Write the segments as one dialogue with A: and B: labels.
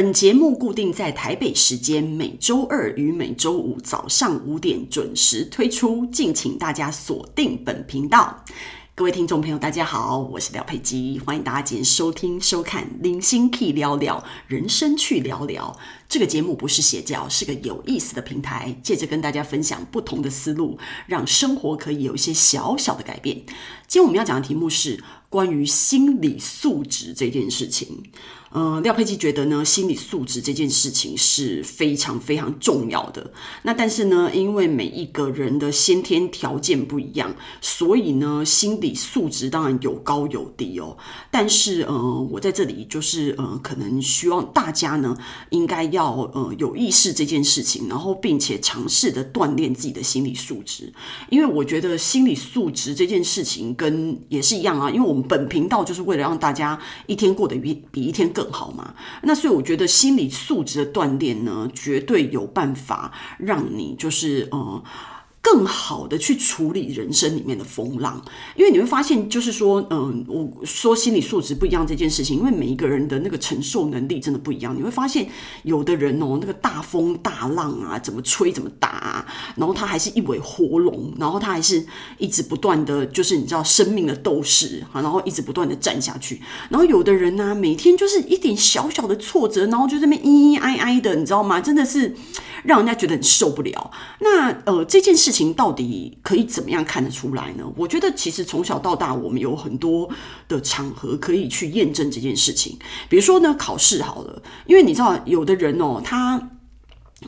A: 本节目固定在台北时间每周二与每周五早上五点准时推出，敬请大家锁定本频道。各位听众朋友，大家好，我是廖佩基，欢迎大家今天收听收看《零星 K 聊聊人生去聊聊》这个节目，不是邪教，是个有意思的平台，借着跟大家分享不同的思路，让生活可以有一些小小的改变。今天我们要讲的题目是关于心理素质这件事情。呃，廖佩琪觉得呢，心理素质这件事情是非常非常重要的。那但是呢，因为每一个人的先天条件不一样，所以呢，心理素质当然有高有低哦。但是呃，我在这里就是呃，可能希望大家呢，应该要呃有意识这件事情，然后并且尝试的锻炼自己的心理素质。因为我觉得心理素质这件事情跟也是一样啊，因为我本频道就是为了让大家一天过得比比一天更好嘛，那所以我觉得心理素质的锻炼呢，绝对有办法让你就是嗯。更好的去处理人生里面的风浪，因为你会发现，就是说，嗯，我说心理素质不一样这件事情，因为每一个人的那个承受能力真的不一样。你会发现，有的人哦，那个大风大浪啊，怎么吹怎么打，然后他还是一尾活龙，然后他还是一直不断的就是你知道生命的斗士啊，然后一直不断的站下去。然后有的人呢，每天就是一点小小的挫折，然后就这边咿咿哀哀的，你知道吗？真的是。让人家觉得很受不了。那呃，这件事情到底可以怎么样看得出来呢？我觉得其实从小到大，我们有很多的场合可以去验证这件事情。比如说呢，考试好了，因为你知道，有的人哦，他。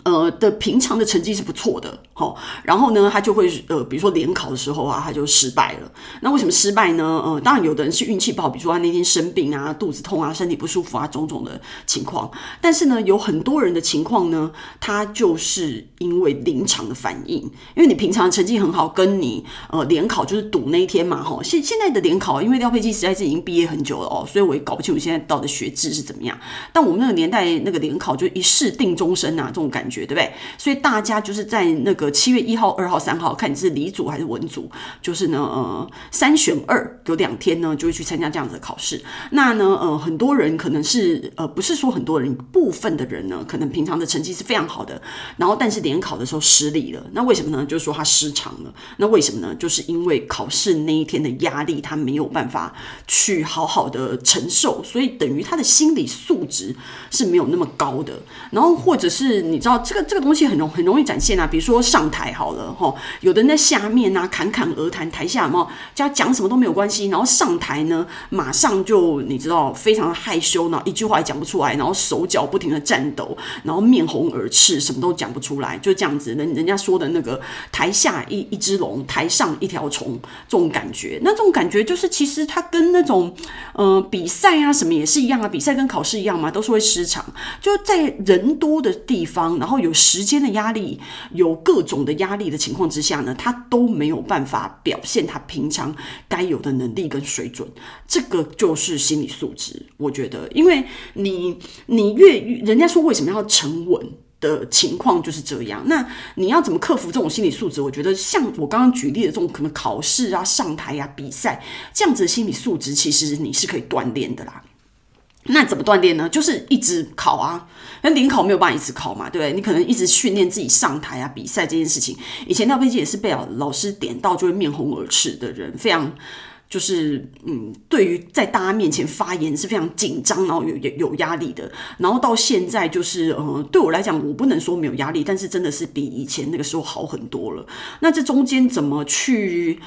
A: 呃的平常的成绩是不错的，齁，然后呢，他就会呃，比如说联考的时候啊，他就失败了。那为什么失败呢？呃，当然有的人是运气不好，比如说他那天生病啊，肚子痛啊，身体不舒服啊，种种的情况。但是呢，有很多人的情况呢，他就是因为临场的反应，因为你平常成绩很好，跟你呃联考就是赌那一天嘛，齁。现现在的联考，因为廖佩基实在是已经毕业很久了哦，所以我也搞不清楚现在到底学制是怎么样。但我们那个年代那个联考就一试定终身啊，这种感。感觉对不对？所以大家就是在那个七月一号、二号、三号，看你是理组还是文组，就是呢，呃，三选二，有两天呢，就会去参加这样子的考试。那呢，呃，很多人可能是呃，不是说很多人，部分的人呢，可能平常的成绩是非常好的，然后但是联考的时候失利了。那为什么呢？就是说他失常了。那为什么呢？就是因为考试那一天的压力，他没有办法去好好的承受，所以等于他的心理素质是没有那么高的。然后或者是你知道。这个这个东西很容很容易展现啊，比如说上台好了哈，有的人在下面啊侃侃而谈，台下嘛，叫讲什么都没有关系，然后上台呢，马上就你知道非常的害羞呢，一句话也讲不出来，然后手脚不停的颤抖，然后面红耳赤，什么都讲不出来，就这样子，人人家说的那个台下一一只龙，台上一条虫这种感觉，那这种感觉就是其实它跟那种呃比赛啊什么也是一样啊，比赛跟考试一样嘛，都是会失常，就在人多的地方。然后有时间的压力，有各种的压力的情况之下呢，他都没有办法表现他平常该有的能力跟水准。这个就是心理素质，我觉得，因为你你越人家说为什么要沉稳的情况就是这样。那你要怎么克服这种心理素质？我觉得像我刚刚举例的这种可能考试啊、上台啊、比赛这样子的心理素质，其实你是可以锻炼的啦。那怎么锻炼呢？就是一直考啊，那联考没有办法一直考嘛，对不对？你可能一直训练自己上台啊，比赛这件事情。以前廖佩基也是被老老师点到就会面红耳赤的人，非常就是嗯，对于在大家面前发言是非常紧张，然后有有有压力的。然后到现在就是呃，对我来讲，我不能说没有压力，但是真的是比以前那个时候好很多了。那这中间怎么去？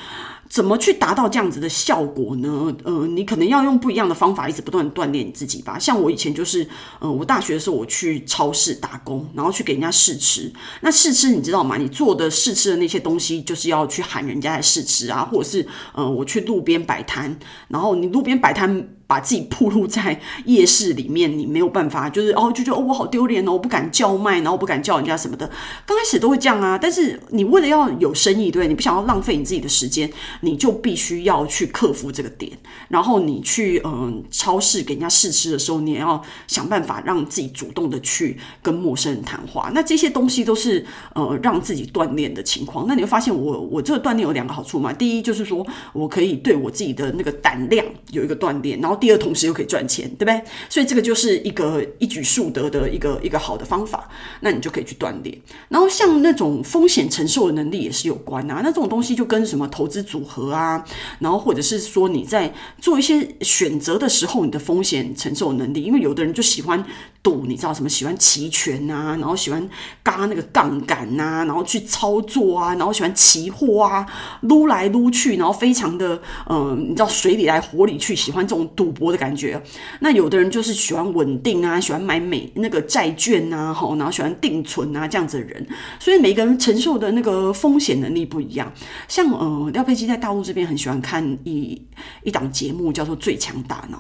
A: 怎么去达到这样子的效果呢？呃，你可能要用不一样的方法，一直不断锻炼你自己吧。像我以前就是，呃，我大学的时候我去超市打工，然后去给人家试吃。那试吃你知道吗？你做的试吃的那些东西，就是要去喊人家来试吃啊，或者是呃，我去路边摆摊，然后你路边摆摊。把自己暴露在夜市里面，你没有办法，就是哦，就觉得哦，我好丢脸哦，我不敢叫卖，然后不敢叫人家什么的。刚开始都会这样啊，但是你为了要有生意，对，你不想要浪费你自己的时间，你就必须要去克服这个点。然后你去嗯、超市给人家试吃的时候，你也要想办法让自己主动的去跟陌生人谈话。那这些东西都是呃让自己锻炼的情况。那你会发现，我我这个锻炼有两个好处嘛。第一就是说我可以对我自己的那个胆量有一个锻炼，然后。第二同时又可以赚钱，对不对？所以这个就是一个一举数得的一个一个好的方法，那你就可以去锻炼。然后像那种风险承受的能力也是有关啊，那这种东西就跟什么投资组合啊，然后或者是说你在做一些选择的时候，你的风险承受能力，因为有的人就喜欢。赌，你知道什么？喜欢期权啊，然后喜欢嘎那个杠杆呐，然后去操作啊，然后喜欢期货啊，撸来撸去，然后非常的嗯、你知道水里来火里去，喜欢这种赌博的感觉。那有的人就是喜欢稳定啊，喜欢买美那个债券呐，好，然后喜欢定存啊这样子的人。所以每个人承受的那个风险能力不一样。像呃，廖佩基在大陆这边很喜欢看一一档节目，叫做《最强大脑》。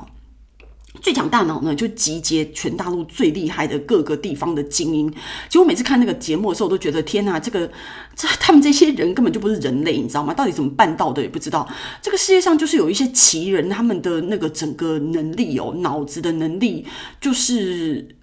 A: 最强大脑呢，就集结全大陆最厉害的各个地方的精英。其实我每次看那个节目的时候，我都觉得天哪，这个这他们这些人根本就不是人类，你知道吗？到底怎么办到的也不知道。这个世界上就是有一些奇人，他们的那个整个能力哦，脑子的能力就是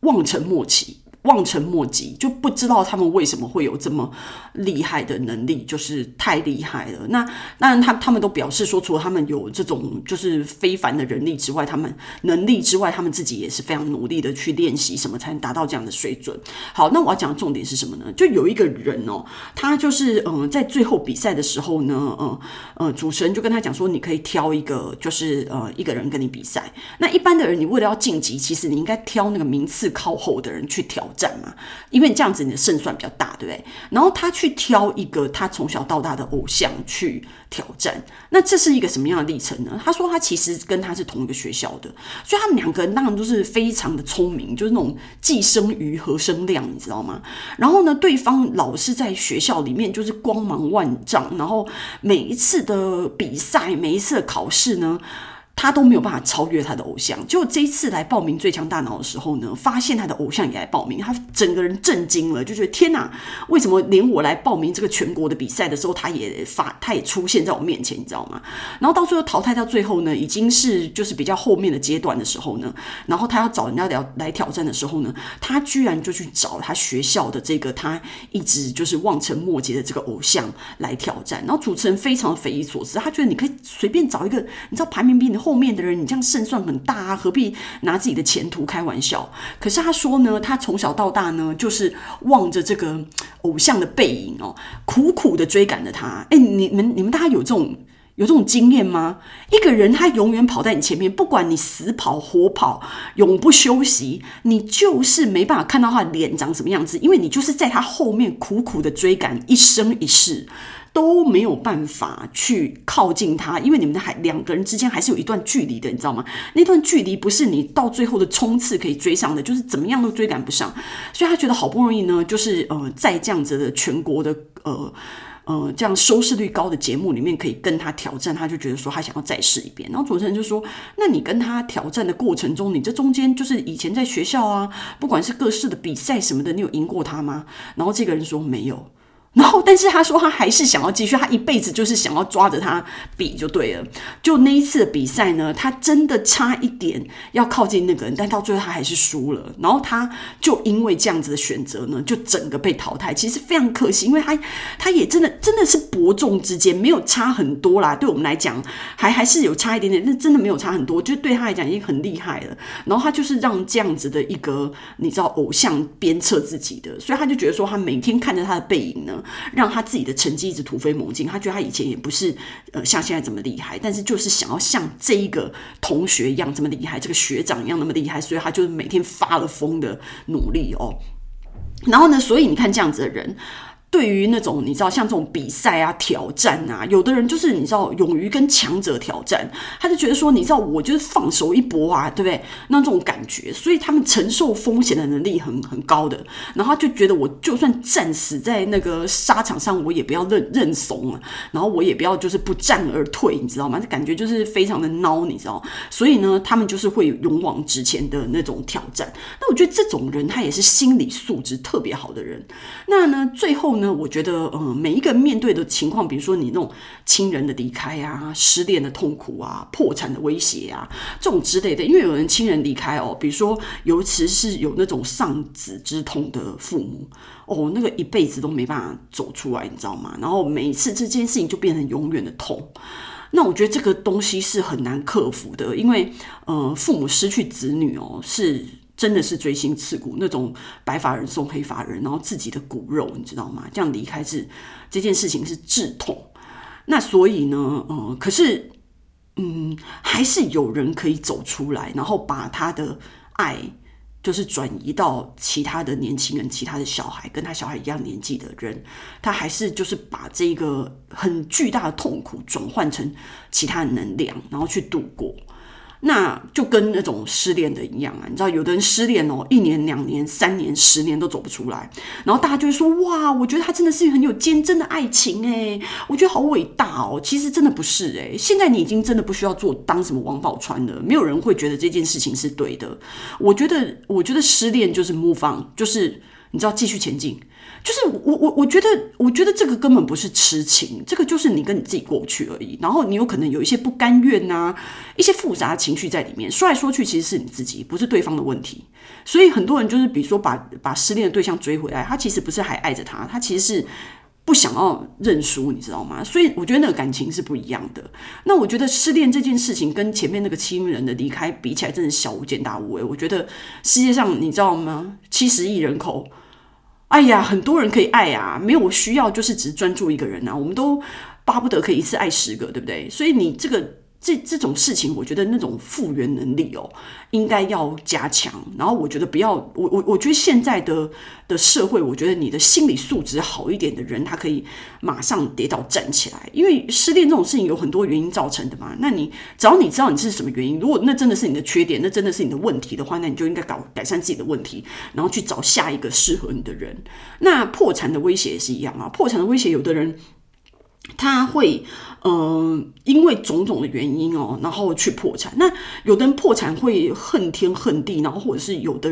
A: 望尘莫及。望尘莫及，就不知道他们为什么会有这么厉害的能力，就是太厉害了。那当然，他他们都表示说，除了他们有这种就是非凡的人力之外，他们能力之外，他们自己也是非常努力的去练习什么，才能达到这样的水准。好，那我要讲的重点是什么呢？就有一个人哦，他就是嗯，在最后比赛的时候呢，嗯呃，主持人就跟他讲说，你可以挑一个，就是呃，一个人跟你比赛。那一般的人，你为了要晋级，其实你应该挑那个名次靠后的人去挑。战嘛，因为你这样子你的胜算比较大，对不对？然后他去挑一个他从小到大的偶像去挑战，那这是一个什么样的历程呢？他说他其实跟他是同一个学校的，所以他们两个人当然都是非常的聪明，就是那种既生瑜何生亮，你知道吗？然后呢，对方老是在学校里面就是光芒万丈，然后每一次的比赛，每一次的考试呢。他都没有办法超越他的偶像。结果这一次来报名最强大脑的时候呢，发现他的偶像也来报名，他整个人震惊了，就觉得天哪，为什么连我来报名这个全国的比赛的时候，他也发，他也出现在我面前，你知道吗？然后到最后淘汰到最后呢，已经是就是比较后面的阶段的时候呢，然后他要找人家来来挑战的时候呢，他居然就去找他学校的这个他一直就是望尘莫及的这个偶像来挑战。然后主持人非常匪夷所思，他觉得你可以随便找一个，你知道排名比你后面的人，你这样胜算很大啊，何必拿自己的前途开玩笑？可是他说呢，他从小到大呢，就是望着这个偶像的背影哦，苦苦的追赶着他。哎，你们你们大家有这种有这种经验吗？一个人他永远跑在你前面，不管你死跑活跑，永不休息，你就是没办法看到他的脸长什么样子，因为你就是在他后面苦苦的追赶，一生一世。都没有办法去靠近他，因为你们的还两个人之间还是有一段距离的，你知道吗？那段距离不是你到最后的冲刺可以追上的，就是怎么样都追赶不上。所以他觉得好不容易呢，就是呃，在这样子的全国的呃呃这样收视率高的节目里面可以跟他挑战，他就觉得说他想要再试一遍。然后主持人就说：“那你跟他挑战的过程中，你这中间就是以前在学校啊，不管是各式的比赛什么的，你有赢过他吗？”然后这个人说：“没有。”然后，但是他说他还是想要继续，他一辈子就是想要抓着他比就对了。就那一次的比赛呢，他真的差一点要靠近那个人，但到最后他还是输了。然后他就因为这样子的选择呢，就整个被淘汰。其实非常可惜，因为他他也真的真的是伯仲之间没有差很多啦。对我们来讲，还还是有差一点点，但真的没有差很多。就对他来讲已经很厉害了。然后他就是让这样子的一个你知道偶像鞭策自己的，所以他就觉得说，他每天看着他的背影呢。让他自己的成绩一直突飞猛进，他觉得他以前也不是呃像现在这么厉害，但是就是想要像这一个同学一样这么厉害，这个学长一样那么厉害，所以他就是每天发了疯的努力哦。然后呢，所以你看这样子的人。对于那种你知道像这种比赛啊、挑战啊，有的人就是你知道勇于跟强者挑战，他就觉得说你知道我就是放手一搏啊，对不对？那这种感觉，所以他们承受风险的能力很 很高的。然后就觉得我就算战死在那个沙场上，我也不要认认怂啊，然后我也不要就是不战而退，你知道吗？这感觉就是非常的孬，你知道。所以呢，他们就是会勇往直前的那种挑战。那我觉得这种人他也是心理素质特别好的人。那呢，最后呢？我觉得，嗯，每一个面对的情况，比如说你那种亲人的离开啊、失恋的痛苦啊、破产的威胁啊，这种之类的，因为有人亲人离开哦，比如说，尤其是有那种丧子之痛的父母哦，那个一辈子都没办法走出来，你知道吗？然后每一次这件事情就变成永远的痛。那我觉得这个东西是很难克服的，因为呃，父母失去子女哦，是真的是锥心刺骨，那种白发人送黑发人，然后自己的骨肉，你知道吗？这样离开是这件事情是致痛。那所以呢，呃，可是嗯，还是有人可以走出来，然后把他的爱。就是转移到其他的年轻人、其他的小孩，跟他小孩一样年纪的人，他还是就是把这个很巨大的痛苦转换成其他的能量，然后去度过。那就跟那种失恋的一样啊，你知道，有的人失恋哦，一年、两年、三年、十年都走不出来，然后大家就会说：哇，我觉得他真的是很有坚贞的爱情诶，我觉得好伟大哦。其实真的不是诶，现在你已经真的不需要做当什么王宝钏了，没有人会觉得这件事情是对的。我觉得，我觉得失恋就是 move on，就是你知道，继续前进。就是我我我觉得我觉得这个根本不是痴情，这个就是你跟你自己过不去而已。然后你有可能有一些不甘愿呐，一些复杂情绪在里面。说来说去，其实是你自己，不是对方的问题。所以很多人就是，比如说把把失恋的对象追回来，他其实不是还爱着他，他其实是不想要认输，你知道吗？所以我觉得那个感情是不一样的。那我觉得失恋这件事情跟前面那个亲人的离开比起来，真的小巫见大巫。诶，我觉得世界上你知道吗？七十亿人口。哎呀，很多人可以爱啊，没有需要就是只专注一个人啊，我们都巴不得可以一次爱十个，对不对？所以你这个。这这种事情，我觉得那种复原能力哦，应该要加强。然后我觉得不要，我我我觉得现在的的社会，我觉得你的心理素质好一点的人，他可以马上跌倒站起来。因为失恋这种事情有很多原因造成的嘛。那你只要你知道你是什么原因，如果那真的是你的缺点，那真的是你的问题的话，那你就应该搞改善自己的问题，然后去找下一个适合你的人。那破产的威胁也是一样啊，破产的威胁，有的人。他会，嗯、呃，因为种种的原因哦，然后去破产。那有的人破产会恨天恨地，然后或者是有的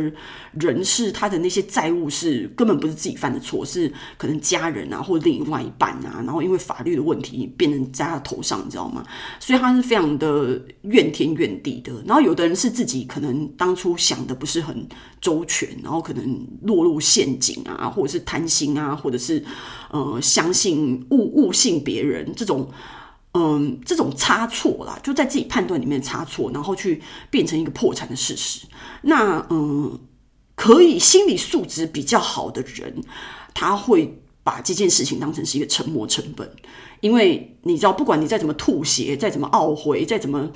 A: 人是他的那些债务是根本不是自己犯的错，是可能家人啊或另外一半啊，然后因为法律的问题变成在他头上，你知道吗？所以他是非常的怨天怨地的。然后有的人是自己可能当初想的不是很周全，然后可能落入陷阱啊，或者是贪心啊，或者是呃相信误误信。别人这种，嗯，这种差错啦，就在自己判断里面差错，然后去变成一个破产的事实。那，嗯，可以心理素质比较好的人，他会把这件事情当成是一个沉没成本，因为你知道，不管你再怎么吐血，再怎么懊悔，再怎么。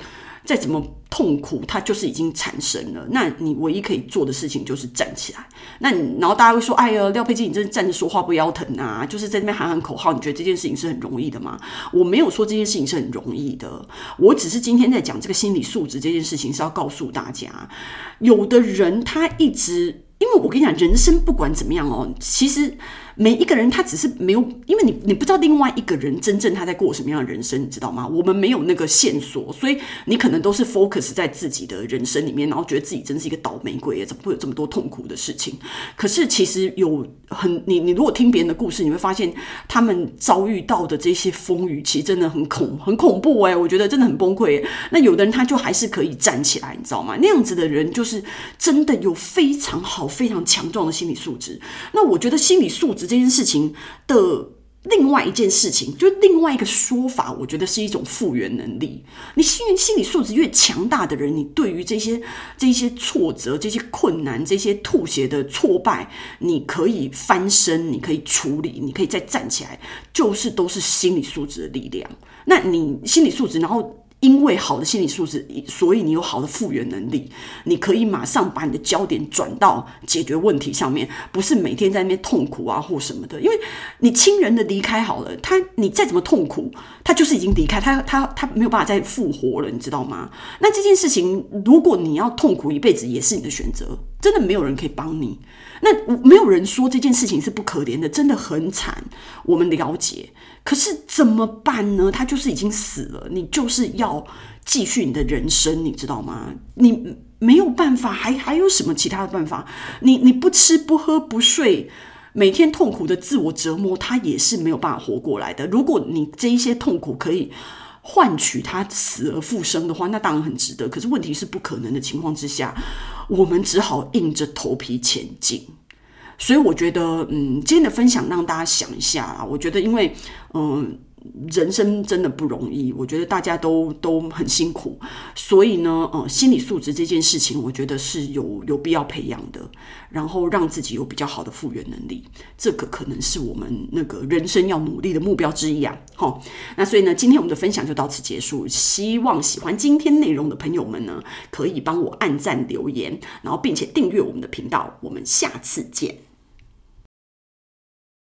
A: 再怎么痛苦，它就是已经产生了。那你唯一可以做的事情就是站起来。那你然后大家会说：“哎呀，廖佩金，你这站着说话不腰疼啊？”就是在那边喊喊口号。你觉得这件事情是很容易的吗？我没有说这件事情是很容易的。我只是今天在讲这个心理素质这件事情，是要告诉大家，有的人他一直，因为我跟你讲，人生不管怎么样哦，其实。每一个人他只是没有，因为你你不知道另外一个人真正他在过什么样的人生，你知道吗？我们没有那个线索，所以你可能都是 focus 在自己的人生里面，然后觉得自己真是一个倒霉鬼，怎么会有这么多痛苦的事情？可是其实有很你你如果听别人的故事，你会发现他们遭遇到的这些风雨，其实真的很恐 很恐怖诶，我觉得真的很崩溃。那有的人他就还是可以站起来，你知道吗？那样子的人就是真的有非常好、非常强壮的心理素质。那我觉得心理素质。这件事情的另外一件事情，就另外一个说法，我觉得是一种复原能力。你心心理素质越强大的人，你对于这些这些挫折、这些困难、这些吐血的挫败，你可以翻身，你可以处理，你可以再站起来，就是都是心理素质的力量。那你心理素质，然后。因为好的心理素质，所以你有好的复原能力，你可以马上把你的焦点转到解决问题上面，不是每天在那边痛苦啊或什么的。因为你亲人的离开好了，他你再怎么痛苦，他就是已经离开，他他他没有办法再复活了，你知道吗？那这件事情，如果你要痛苦一辈子，也是你的选择，真的没有人可以帮你。那没有人说这件事情是不可怜的，真的很惨，我们了解。可是怎么办呢？他就是已经死了，你就是要继续你的人生，你知道吗？你没有办法，还还有什么其他的办法？你你不吃不喝不睡，每天痛苦的自我折磨，他也是没有办法活过来的。如果你这一些痛苦可以换取他死而复生的话，那当然很值得。可是问题是不可能的情况之下，我们只好硬着头皮前进。所以我觉得，嗯，今天的分享让大家想一下啊。我觉得，因为，嗯，人生真的不容易，我觉得大家都都很辛苦，所以呢，呃，心理素质这件事情，我觉得是有有必要培养的，然后让自己有比较好的复原能力，这个可能是我们那个人生要努力的目标之一啊。好，那所以呢，今天我们的分享就到此结束，希望喜欢今天内容的朋友们呢，可以帮我按赞留言，然后并且订阅我们的频道，我们下次见。